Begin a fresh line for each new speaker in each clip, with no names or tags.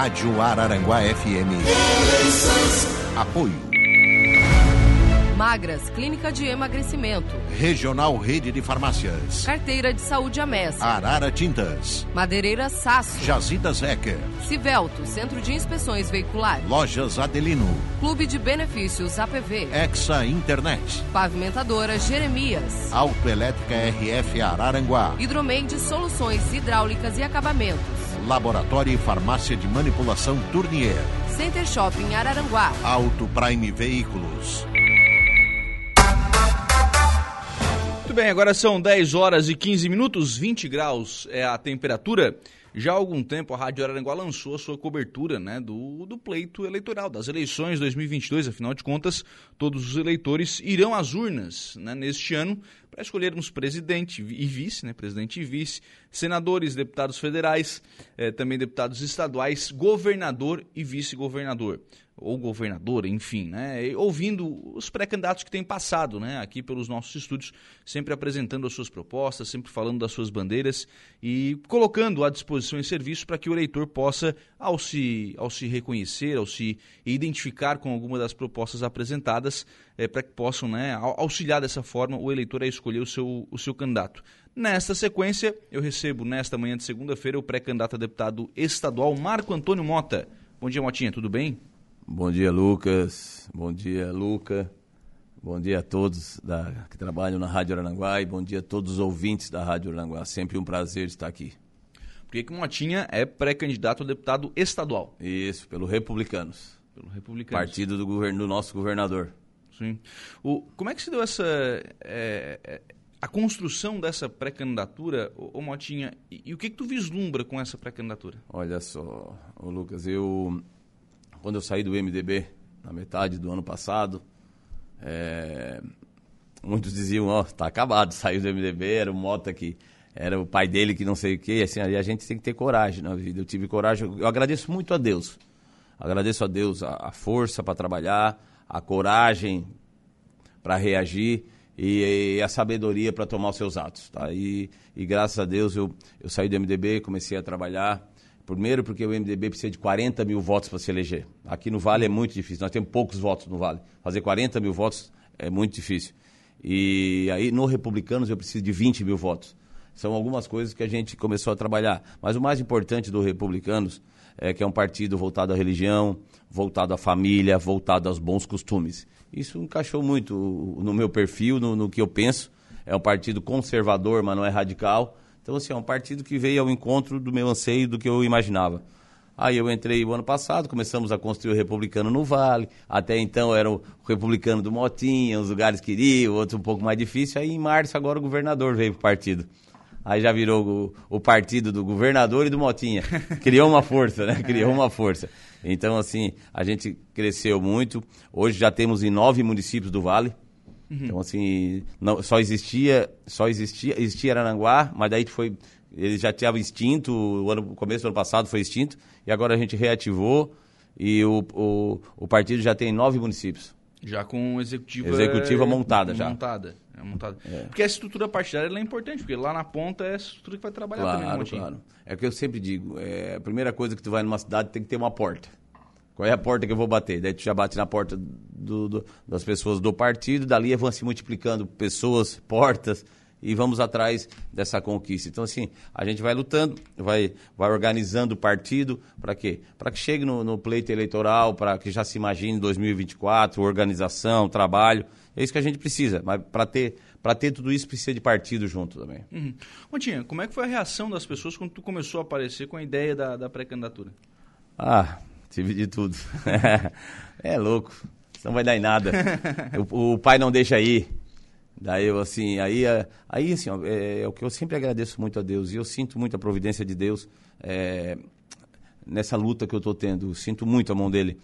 Rádio Araranguá FM. Apoio.
Magras, Clínica de Emagrecimento.
Regional Rede de Farmácias.
Carteira de Saúde Amessa.
Arara Tintas.
Madeireira Sasso.
Jazidas Ecker.
Civelto, Centro de Inspeções Veiculares.
Lojas Adelino.
Clube de Benefícios APV.
Exa Internet.
Pavimentadora Jeremias.
Autoelétrica RF Araranguá.
Hidromeide Soluções Hidráulicas e Acabamentos.
Laboratório e Farmácia de Manipulação Tournier.
Center Shopping Araranguá.
Auto Prime Veículos.
Muito bem, agora são 10 horas e 15 minutos, 20 graus é a temperatura. Já há algum tempo a Rádio Araranguá lançou a sua cobertura né, do, do pleito eleitoral, das eleições 2022. Afinal de contas, todos os eleitores irão às urnas né, neste ano para escolhermos presidente e vice, né, presidente e vice, senadores, deputados federais, eh, também deputados estaduais, governador e vice-governador ou governadora, enfim, né? ouvindo os pré-candidatos que têm passado né? aqui pelos nossos estúdios, sempre apresentando as suas propostas, sempre falando das suas bandeiras e colocando à disposição em serviço para que o eleitor possa, ao se, ao se reconhecer, ao se identificar com alguma das propostas apresentadas, é, para que possam né, auxiliar dessa forma o eleitor a escolher o seu, o seu candidato. Nesta sequência, eu recebo nesta manhã de segunda-feira o pré-candidato a deputado estadual Marco Antônio Mota. Bom dia, Motinha, tudo bem?
Bom dia, Lucas. Bom dia, Luca. Bom dia a todos da, que trabalham na Rádio Aranguá e bom dia a todos os ouvintes da Rádio Aranguá. Sempre um prazer estar aqui.
Por que, Motinha é pré-candidato a deputado estadual?
Isso, pelo Republicanos.
Pelo Republicanos.
Partido do, governo, do nosso governador.
Sim. O, como é que se deu essa. É, a construção dessa pré-candidatura, ô, Motinha, e, e, o que, que tu vislumbra com essa pré-candidatura?
Olha só, Lucas, eu quando eu saí do MDB, na metade do ano passado, é, muitos diziam, ó, oh, tá acabado, saiu do MDB, era o Mota que era o pai dele que não sei o quê, assim, a gente tem que ter coragem na vida. Eu tive coragem, eu agradeço muito a Deus. Agradeço a Deus a, a força para trabalhar, a coragem para reagir e, e, a sabedoria para tomar os seus atos, tá? E, e graças a Deus eu, eu saí do MDB, comecei a trabalhar Primeiro, porque o MDB precisa de 40 mil votos para se eleger. Aqui no Vale é muito difícil, nós temos poucos votos no Vale. Fazer 40 mil votos é muito difícil. E aí, no Republicanos, eu preciso de 20 mil votos. São algumas coisas que a gente começou a trabalhar. Mas o mais importante do Republicanos é que é um partido voltado à religião, voltado à família, voltado aos bons costumes. Isso encaixou muito no meu perfil, no, no que eu penso. É um partido conservador, mas não é radical então, assim, é um partido que veio ao encontro do meu anseio, do que eu imaginava. Aí eu entrei o ano passado, começamos a construir o Republicano no Vale. Até então era o Republicano do Motinha, os lugares queriam, outros um pouco mais difícil. Aí em março agora o governador veio para o partido. Aí já virou o, o, partido do governador e do Motinha. Criou uma força, né? Criou uma força. Então, assim, a gente cresceu muito. Hoje já temos em nove municípios do Vale. Uhum. Então, assim, não, só existia, só existia, existia Arananguá, mas daí foi, ele já tinha extinto, o ano, começo do ano passado foi extinto, e agora a gente reativou e o, o, o partido já tem nove municípios.
Já com executiva,
executiva montada já.
Montada. É montada. É. Porque a estrutura partidária é importante, porque lá na ponta é a estrutura que vai trabalhar
claro,
também.
Claro, claro. É o que eu sempre digo, é, a primeira coisa que tu vai numa cidade tem que ter uma porta. Qual é a porta que eu vou bater? Daí tu já bate na porta do, do, das pessoas do partido, dali vão se multiplicando pessoas, portas, e vamos atrás dessa conquista. Então, assim, a gente vai lutando, vai, vai organizando o partido, para quê? Para que chegue no, no pleito eleitoral, para que já se imagine 2024, organização, trabalho. É isso que a gente precisa, mas para ter para ter tudo isso precisa de partido junto também.
Uhum. Montinha, como é que foi a reação das pessoas quando tu começou a aparecer com a ideia da, da pré-candidatura?
Ah, Tive de tudo. é louco. Não vai dar em nada. o, o, pai não deixa ir. Daí eu assim, aí, aí assim, ó, é, é, o que eu sempre agradeço muito a Deus. E eu sinto muito a providência de Deus é, nessa luta que eu estou tendo. Sinto muito a mão dele.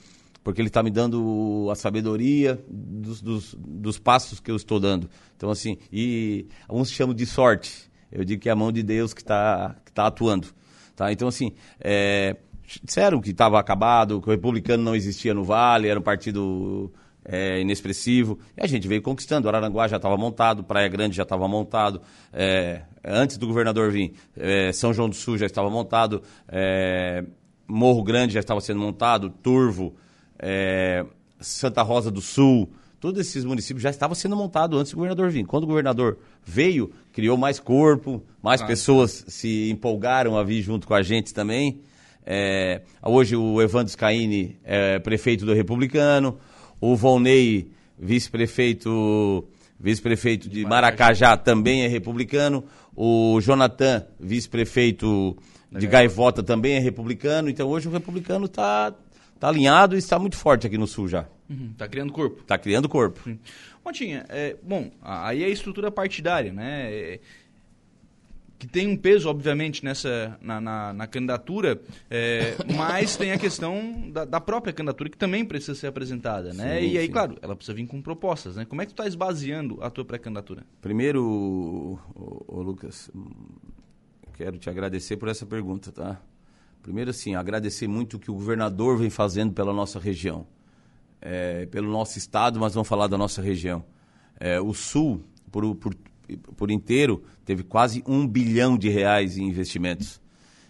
Porque ele está me dando a sabedoria dos, dos, dos, passos que eu estou dando. Então, assim, e alguns chamam de sorte. Eu digo que é a mão de Deus que está que tá atuando. Tá? Então, assim, é, disseram que estava acabado, que o republicano não existia no Vale, era um partido é, inexpressivo. E a gente veio conquistando. O Araranguá já estava montado, Praia Grande já estava montado. É, antes do governador vir, é, São João do Sul já estava montado. É, Morro Grande já estava sendo montado, Turvo, é, Santa Rosa do Sul, todos esses municípios já estavam sendo montados antes do governador vir. Quando o governador veio, criou mais corpo, mais ah, pessoas se empolgaram a vir junto com a gente também. É, hoje o Evandro Scaini é prefeito do Republicano, o Volney, vice-prefeito vice-prefeito de Maracajá, também é republicano, o Jonathan, vice-prefeito de Gaivota, também é republicano. Então hoje o republicano está tá alinhado e está muito forte aqui no Sul já.
Está uhum, tá criando corpo.
Está criando corpo. Uhum.
Montinha, é, bom, aí é a estrutura partidária, né? É, que tem um peso, obviamente, nessa na, na, na candidatura, é, mas tem a questão da, da, própria candidatura que também precisa ser apresentada, né? Sim, e aí, sim. claro, ela precisa vir com propostas, né? Como é que tu está esvaziando a tua pré-candidatura?
Primeiro, o Lucas, quero te agradecer por essa pergunta, tá? Primeiro, assim, agradecer muito o que o governador vem fazendo pela nossa região, é, pelo nosso estado, mas vamos falar da nossa região. É, o Sul, por, por por inteiro, teve quase um bilhão de reais em investimentos.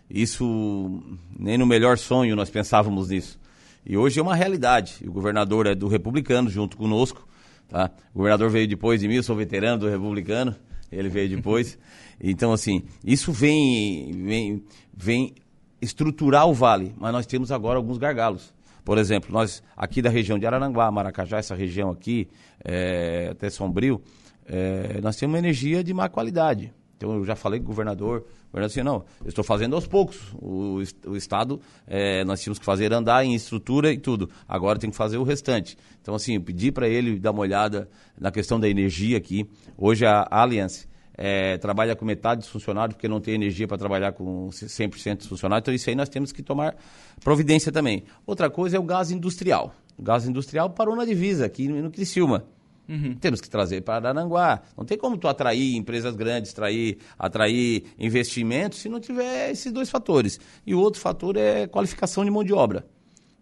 Isso, nem no melhor sonho nós pensávamos nisso. E hoje é uma realidade. O governador é do republicano, junto conosco. Tá? O governador veio depois de mim, eu sou veterano do republicano, ele veio depois. então, assim, isso vem, vem, vem estruturar o vale, mas nós temos agora alguns gargalos. Por exemplo, nós aqui da região de Araranguá, Maracajá, essa região aqui, é, até Sombrio, é, nós temos energia de má qualidade. Então eu já falei com o governador, o governador disse, não, eu estou fazendo aos poucos. O, o Estado, é, nós tínhamos que fazer andar em estrutura e tudo. Agora tem que fazer o restante. Então, assim, eu pedi para ele dar uma olhada na questão da energia aqui. Hoje a Allianz é, trabalha com metade dos funcionários, porque não tem energia para trabalhar com 100% dos funcionários. Então, isso aí nós temos que tomar providência também. Outra coisa é o gás industrial. O gás industrial parou na divisa, aqui no Criciúma. Uhum. Temos que trazer para Aranguá. Não tem como tu atrair empresas grandes, atrair, atrair investimentos se não tiver esses dois fatores. E o outro fator é qualificação de mão de obra.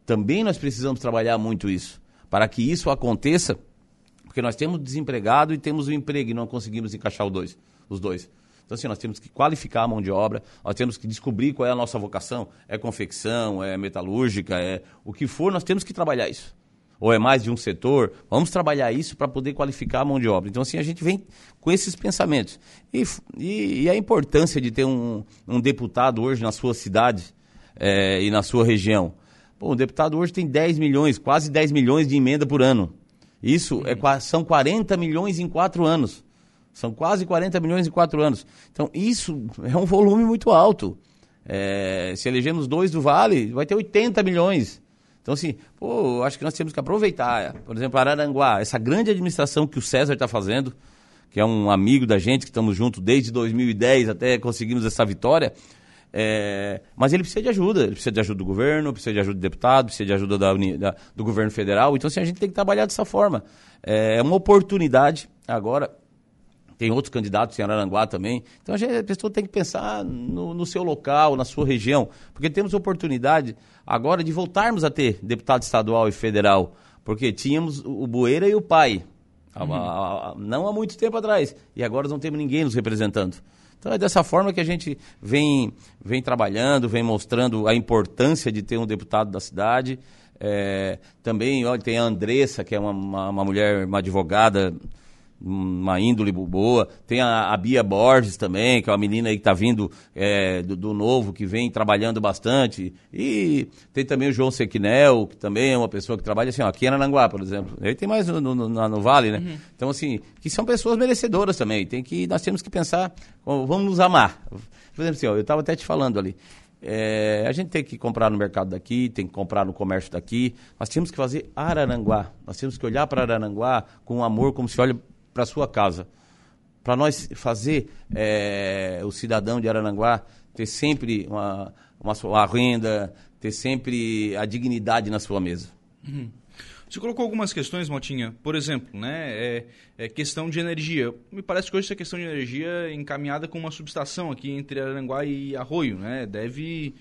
Também nós precisamos trabalhar muito isso. Para que isso aconteça, porque nós temos desempregado e temos o emprego e não conseguimos encaixar os dois. Os dois. Então, assim, nós temos que qualificar a mão de obra, nós temos que descobrir qual é a nossa vocação. É confecção, é metalúrgica, é o que for, nós temos que trabalhar isso ou é mais de um setor, vamos trabalhar isso para poder qualificar a mão de obra. Então, assim, a gente vem com esses pensamentos. E, e, e a importância de ter um, um, deputado hoje na sua cidade é, e na sua região. Pô, o deputado hoje tem 10 milhões, quase 10 milhões de emenda por ano. Isso é, são 40 milhões em quatro anos. São quase 40 milhões em quatro anos. Então, isso é um volume muito alto. É, se elegemos dois do Vale, vai ter 80 milhões. Então, assim, pô, acho que nós temos que aproveitar, por exemplo, Araranguá, essa grande administração que o César está fazendo, que é um amigo da gente, que estamos juntos desde 2010 até conseguimos essa vitória. É, mas ele precisa de ajuda, ele precisa de ajuda do governo, precisa de ajuda do deputado, precisa de ajuda da, da, do governo federal. Então, assim, a gente tem que trabalhar dessa forma. É uma oportunidade agora tem outros candidatos em Araranguá também. Então a, gente, a pessoa tem que pensar no, no, seu local, na sua região, porque temos oportunidade agora de voltarmos a ter deputado estadual e federal, porque tínhamos o Bueira e o pai, uhum. há, há, não há muito tempo atrás, e agora não temos ninguém nos representando. Então é dessa forma que a gente vem, vem trabalhando, vem mostrando a importância de ter um deputado da cidade. É, também olha, tem a Andressa, que é uma, uma, uma mulher, uma advogada uma índole boa. Tem a, a, Bia Borges também, que é uma menina aí que está vindo é, do, do, Novo, que vem trabalhando bastante. E tem também o João Sequinel, que também é uma pessoa que trabalha assim, ó, aqui em Ananguá, por exemplo. Ele tem mais no, no, no, no Vale, né? Uhum. Então, assim, que são pessoas merecedoras também. Tem que, nós temos que pensar, vamos nos amar. Por exemplo, assim, ó, eu estava até te falando ali. É, a gente tem que comprar no mercado daqui, tem que comprar no comércio daqui. Nós temos que fazer Araranguá. Nós temos que olhar para Araranguá com amor, como se olha para sua casa. Para nós fazer é, o cidadão de Arananguá ter sempre uma, uma, uma, renda, ter sempre a dignidade na sua mesa.
Uhum. Você colocou algumas questões, Motinha. Por exemplo, né, é, é, questão de energia. Me parece que hoje essa questão de energia é encaminhada com uma subestação aqui entre Aranguá e Arroio, né? Deve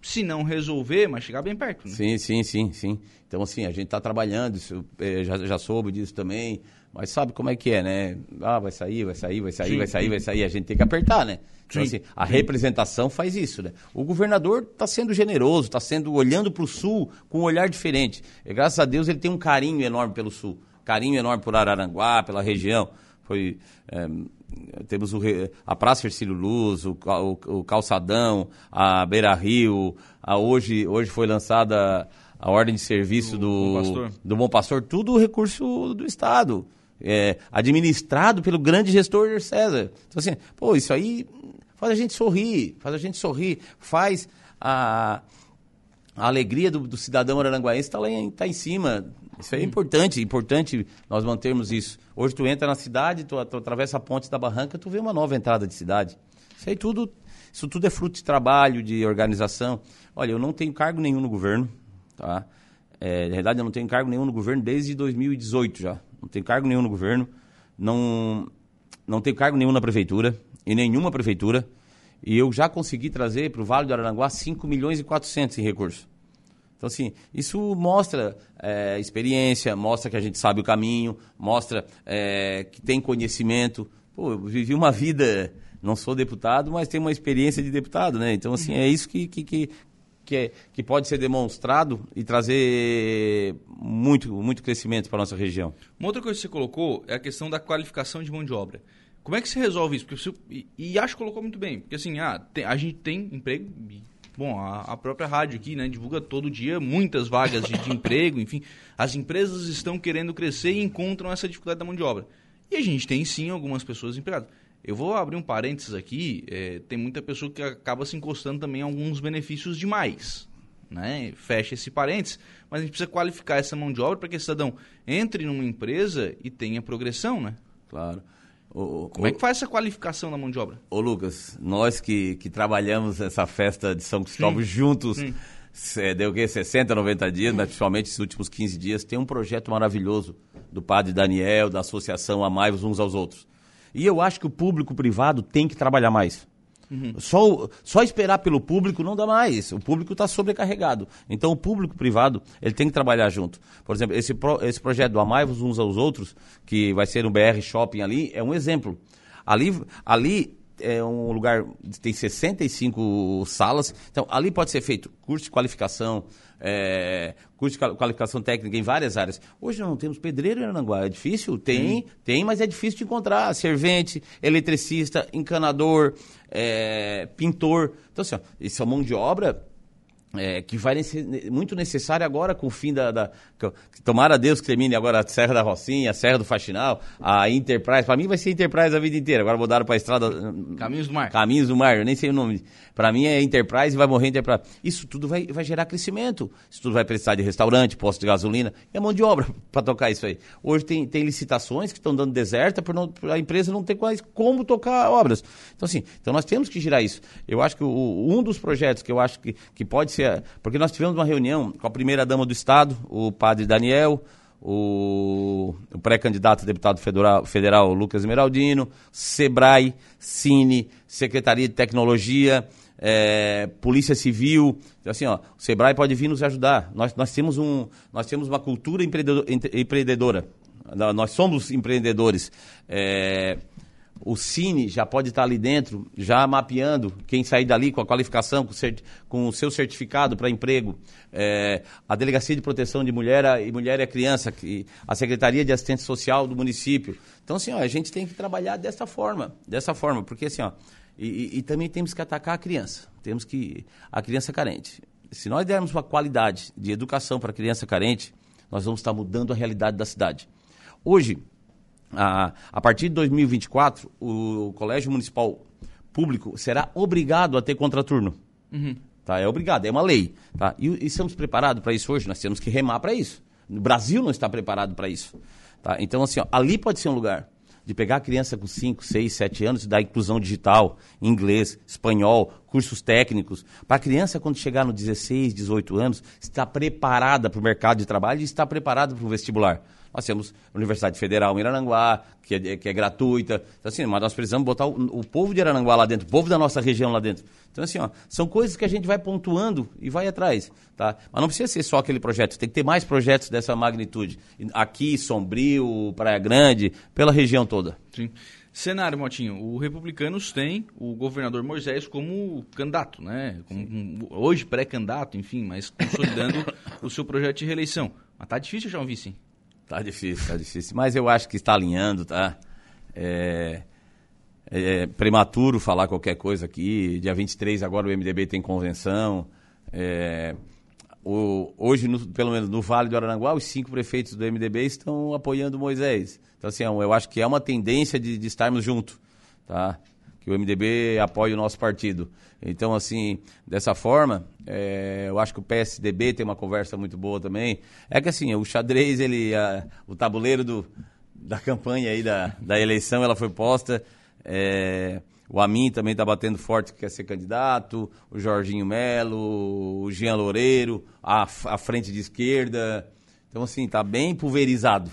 se não resolver, mas chegar bem perto. Né?
Sim, sim, sim, sim. Então, assim, a gente está trabalhando, isso, eh, já, já soube disso também, mas sabe como é que é, né? Ah, vai sair, vai sair, vai sair, sim, vai sair, sim. vai sair, a gente tem que apertar, né? Então, assim, a representação faz isso, né? O governador está sendo generoso, está sendo olhando para o Sul com um olhar diferente. E, graças a Deus ele tem um carinho enorme pelo Sul, carinho enorme por Araranguá, pela região. Foi é, temos o, a Praça Ercílio Luz, o, o, o Calçadão, a Beira Rio, a hoje, hoje foi lançada a ordem de serviço do, do, Bom, Pastor. do Bom Pastor, tudo recurso do Estado. É, administrado pelo grande gestor César. Então, assim, pô, isso aí faz a gente sorrir, faz a gente sorrir, faz a, a alegria do, do cidadão aranguaense está lá em, tá em cima. Isso é importante, importante nós mantermos isso. Hoje tu entra na cidade, tu, tu atravessa a ponte da barranca, tu vê uma nova entrada de cidade. Isso aí tudo, isso tudo é fruto de trabalho, de organização. Olha, eu não tenho cargo nenhum no governo, tá? É, na verdade, eu não tenho cargo nenhum no governo desde 2018 já. Não tenho cargo nenhum no governo, não, não tenho cargo nenhum na prefeitura, em nenhuma prefeitura. E eu já consegui trazer para o Vale do Araranguá 5 milhões e 400 em recursos. Então, assim, isso mostra é, experiência, mostra que a gente sabe o caminho, mostra é, que tem conhecimento. Pô, eu vivi uma vida, não sou deputado, mas tenho uma experiência de deputado, né? Então, assim, é isso que, que, que, que, é, que pode ser demonstrado e trazer muito, muito crescimento para a nossa região.
Uma outra coisa que você colocou é a questão da qualificação de mão de obra. Como é que se resolve isso? Porque você, e, e, acho que colocou muito bem. Porque assim, ah, tem, a gente tem emprego. Bom, a, a, própria rádio aqui, né, divulga todo dia muitas vagas de, de emprego, enfim. As empresas estão querendo crescer e encontram essa dificuldade da mão de obra. E a gente tem sim algumas pessoas empregadas. Eu vou abrir um parênteses aqui, é, tem muita pessoa que acaba se encostando também a alguns benefícios demais. Né? Fecha esse parênteses, mas a gente precisa qualificar essa mão de obra para que o cidadão entre numa empresa e tenha progressão, né?
Claro.
Como é que faz essa qualificação da mão de obra?
Ô Lucas, nós que, que trabalhamos essa festa de São Cristóvão juntos. É, deu o quê? 60, 90 dias, mas principalmente esses últimos 15 dias, tem um projeto maravilhoso do padre Daniel, da associação Amai-vos uns aos outros. E eu acho que o público privado tem que trabalhar mais. Uhum. Só, só esperar pelo público não dá mais. O público está sobrecarregado. Então o público privado ele tem que trabalhar junto. Por exemplo, esse, pro, esse projeto do Amai-vos uns aos outros, que vai ser no BR Shopping ali, é um exemplo. Ali, ali é um lugar tem 65 salas. Então, ali pode ser feito curso de qualificação, é, curso de qualificação técnica em várias áreas. Hoje nós não temos pedreiro em Aranguá. É difícil? Tem, hum. tem, mas é difícil de encontrar. Servente, eletricista, encanador, é, pintor. Então, assim, ó, isso é mão de obra é, que vai ser muito necessário agora com o fim da, da. Tomara Deus que termine agora a Serra da Rocinha, a Serra do Faxinal, a Enterprise. Para mim vai ser Enterprise a vida inteira. Agora mudaram para a estrada.
Caminhos do Mar.
Caminhos do Mar, eu nem sei o nome. Para mim é Enterprise e vai morrer Enterprise. Isso tudo vai, vai gerar crescimento. Isso tudo vai precisar de restaurante, posto de gasolina. É mão de obra para tocar isso aí. Hoje tem, tem licitações que estão dando deserta por, não, por a empresa não ter quase como tocar obras. Então, assim, então nós temos que girar isso. Eu acho que o, um dos projetos que eu acho que, que pode ser porque nós tivemos uma reunião com a primeira-dama do Estado, o padre Daniel, o, o pré-candidato a deputado federal, federal Lucas Esmeraldino, SEBRAE, Cine, Secretaria de Tecnologia, é, Polícia Civil. Então, assim, ó, o Sebrae pode vir nos ajudar. Nós, nós, temos, um, nós temos uma cultura empreendedora. Nós somos empreendedores. É, o Cine já pode estar ali dentro, já mapeando quem sair dali com a qualificação, com, cert, com o seu certificado para emprego. É, a Delegacia de Proteção de Mulher e Mulher e Criança, que, a Secretaria de Assistência Social do município. Então, assim, ó, a gente tem que trabalhar dessa forma, dessa forma, porque assim, ó, e, e também temos que atacar a criança, temos que a criança carente. Se nós dermos uma qualidade de educação para a criança carente, nós vamos estar mudando a realidade da cidade. Hoje, a, a partir de 2024, o, o Colégio Municipal Público será obrigado a ter contraturno. Uhum. Tá? É obrigado, é uma lei. Tá? E, e estamos preparados para isso hoje? Nós temos que remar para isso. O Brasil não está preparado para isso. Tá? Então, assim, ó, ali pode ser um lugar de pegar a criança com 5, 6, 7 anos e dar inclusão digital, inglês, espanhol, cursos técnicos. Para a criança, quando chegar no 16, 18 anos, estar preparada para o mercado de trabalho e estar preparada para o vestibular. Nós temos a Universidade Federal em Araranguá, que é, que é gratuita. Então, assim, mas nós precisamos botar o, o, povo de Araranguá lá dentro, o povo da nossa região lá dentro. Então, assim, ó, são coisas que a gente vai pontuando e vai atrás, tá? Mas não precisa ser só aquele projeto, tem que ter mais projetos dessa magnitude. Aqui, Sombrio, Praia Grande, pela região toda.
Sim. Cenário, Motinho, o Republicanos tem o governador Moisés como candidato, né? Como, hoje pré-candidato, enfim, mas consolidando o seu projeto de reeleição. Mas tá difícil já um vice, hein?
Tá difícil, tá difícil. Mas eu acho que está alinhando, tá? É, é prematuro falar qualquer coisa aqui. Dia 23 agora o MDB tem convenção. É, o, hoje, no, pelo menos no Vale do Aranguá, os cinco prefeitos do MDB estão apoiando Moisés. Então, assim, é eu acho que é uma tendência de, de estarmos juntos, tá? Que o MDB apoie o nosso partido. Então, assim, dessa forma, é, eu acho que o PSDB tem uma conversa muito boa também. É que, assim, o xadrez, ele, a, o tabuleiro do, da campanha aí, da, da eleição, ela foi posta. É, o Amin também está batendo forte que quer ser candidato, o Jorginho Melo, o Jean Loureiro, a, a frente de esquerda. Então, assim, está bem pulverizado.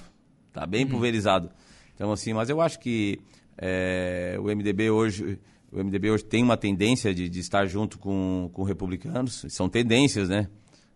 Está bem uhum. pulverizado. Então, assim, mas eu acho que é, o MDB hoje. O MDB hoje tem uma tendência de, de estar junto com, com republicanos. São tendências, né?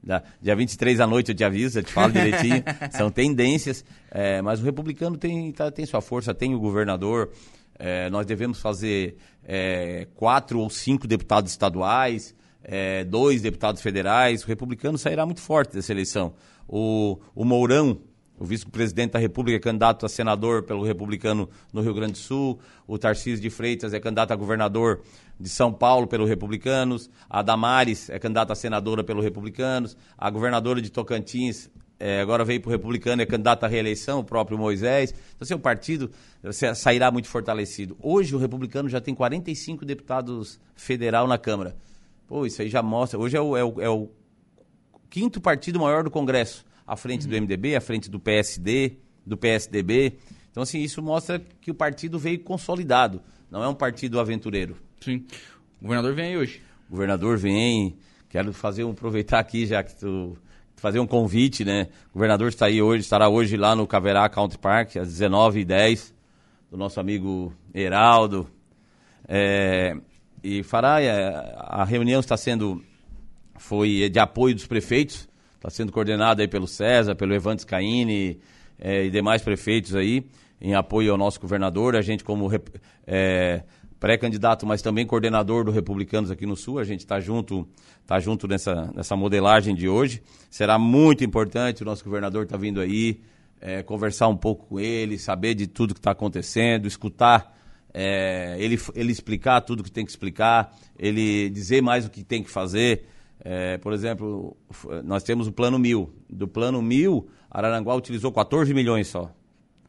Da, dia 23 à noite eu te aviso, eu te falo direitinho. São tendências. É, mas o republicano tem, tá, tem sua força, tem o governador. É, nós devemos fazer é, quatro ou cinco deputados estaduais, é, dois deputados federais. O republicano sairá muito forte dessa eleição. O, o Mourão, o vice-presidente da República, é candidato a senador pelo republicano no Rio Grande do Sul. O Tarcísio de Freitas é candidato a governador de São Paulo pelo Republicanos. A Damares é candidata a senadora pelo Republicanos. A governadora de Tocantins é, agora veio para o republicano, é candidato à reeleição, o próprio Moisés. Então, o partido sairá muito fortalecido. Hoje, o republicano já tem 45 deputados federal na Câmara. Pô, isso aí já mostra. Hoje é o, é o, é o quinto partido maior do Congresso, à frente uhum. do MDB, à frente do PSD, do PSDB. Então, assim, isso mostra que o partido veio consolidado. Não é um partido aventureiro.
Sim. O governador vem aí hoje.
O governador vem. Quero fazer um aproveitar aqui, já que tu fazer um convite, né? O governador está aí hoje, estará hoje lá no Caverá Country Park, às 19h10, do nosso amigo Heraldo. É, e fará, é, a reunião está sendo, foi de apoio dos prefeitos, está sendo coordenada aí pelo César, pelo Evantes Caine é, e demais prefeitos aí, em apoio ao nosso governador. A gente, como é, pré-candidato, mas também coordenador do Republicanos aqui no Sul. A gente está junto, tá junto nessa, nessa modelagem de hoje. Será muito importante, o nosso governador está vindo aí, é, conversar um pouco com ele, saber de tudo que está acontecendo, escutar, é, ele, ele explicar tudo que tem que explicar, ele dizer mais o que tem que fazer. É, por exemplo, nós temos o plano mil. Do plano mil, Araranguá utilizou 14 milhões só.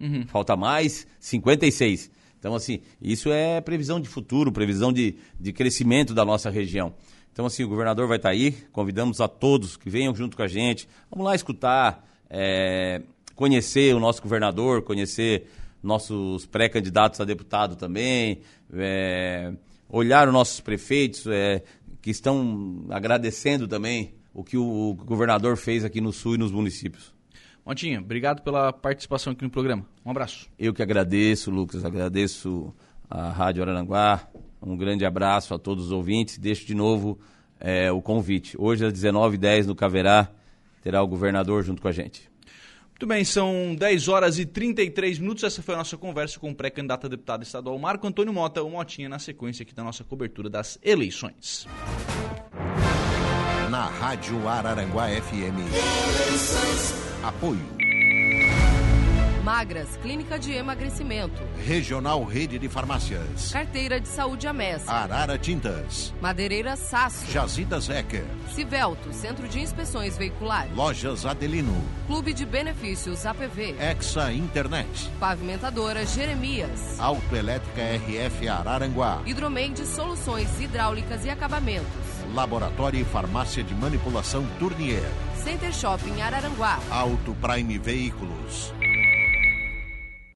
Uhum. Falta mais 56. Então, assim, isso é previsão de futuro, previsão de, de crescimento da nossa região. Então, assim, o governador vai estar aí, convidamos a todos que venham junto com a gente. Vamos lá escutar, é, conhecer o nosso governador, conhecer nossos pré-candidatos a deputado também, é, olhar os nossos prefeitos é, que estão agradecendo também o que o governador fez aqui no Sul e nos municípios.
Montinha, obrigado pela participação aqui no programa. Um abraço.
Eu que agradeço, Lucas, agradeço a Rádio Araranguá. Um grande abraço a todos os ouvintes. Deixo de novo é, o convite. Hoje às 19h10 no Caverá terá o governador junto com a gente.
Muito bem, são 10 horas e 33 minutos. Essa foi a nossa conversa com o pré-candidato a deputado estadual Marco Antônio Mota, o Motinha, na sequência aqui da nossa cobertura das eleições
na Rádio Araranguá FM. Apoio.
Magras, Clínica de Emagrecimento.
Regional Rede de Farmácias.
Carteira de Saúde Amessa.
Arara Tintas.
Madeireira Sasso.
Jazidas Ecker.
Civelto, Centro de Inspeções Veiculares.
Lojas Adelino.
Clube de Benefícios APV.
Exa Internet.
Pavimentadora Jeremias.
Autoelétrica RF Araranguá.
Hidromeide Soluções Hidráulicas e Acabamentos.
Laboratório e Farmácia de Manipulação Tournier.
Center Shopping Araranguá.
Auto Prime Veículos.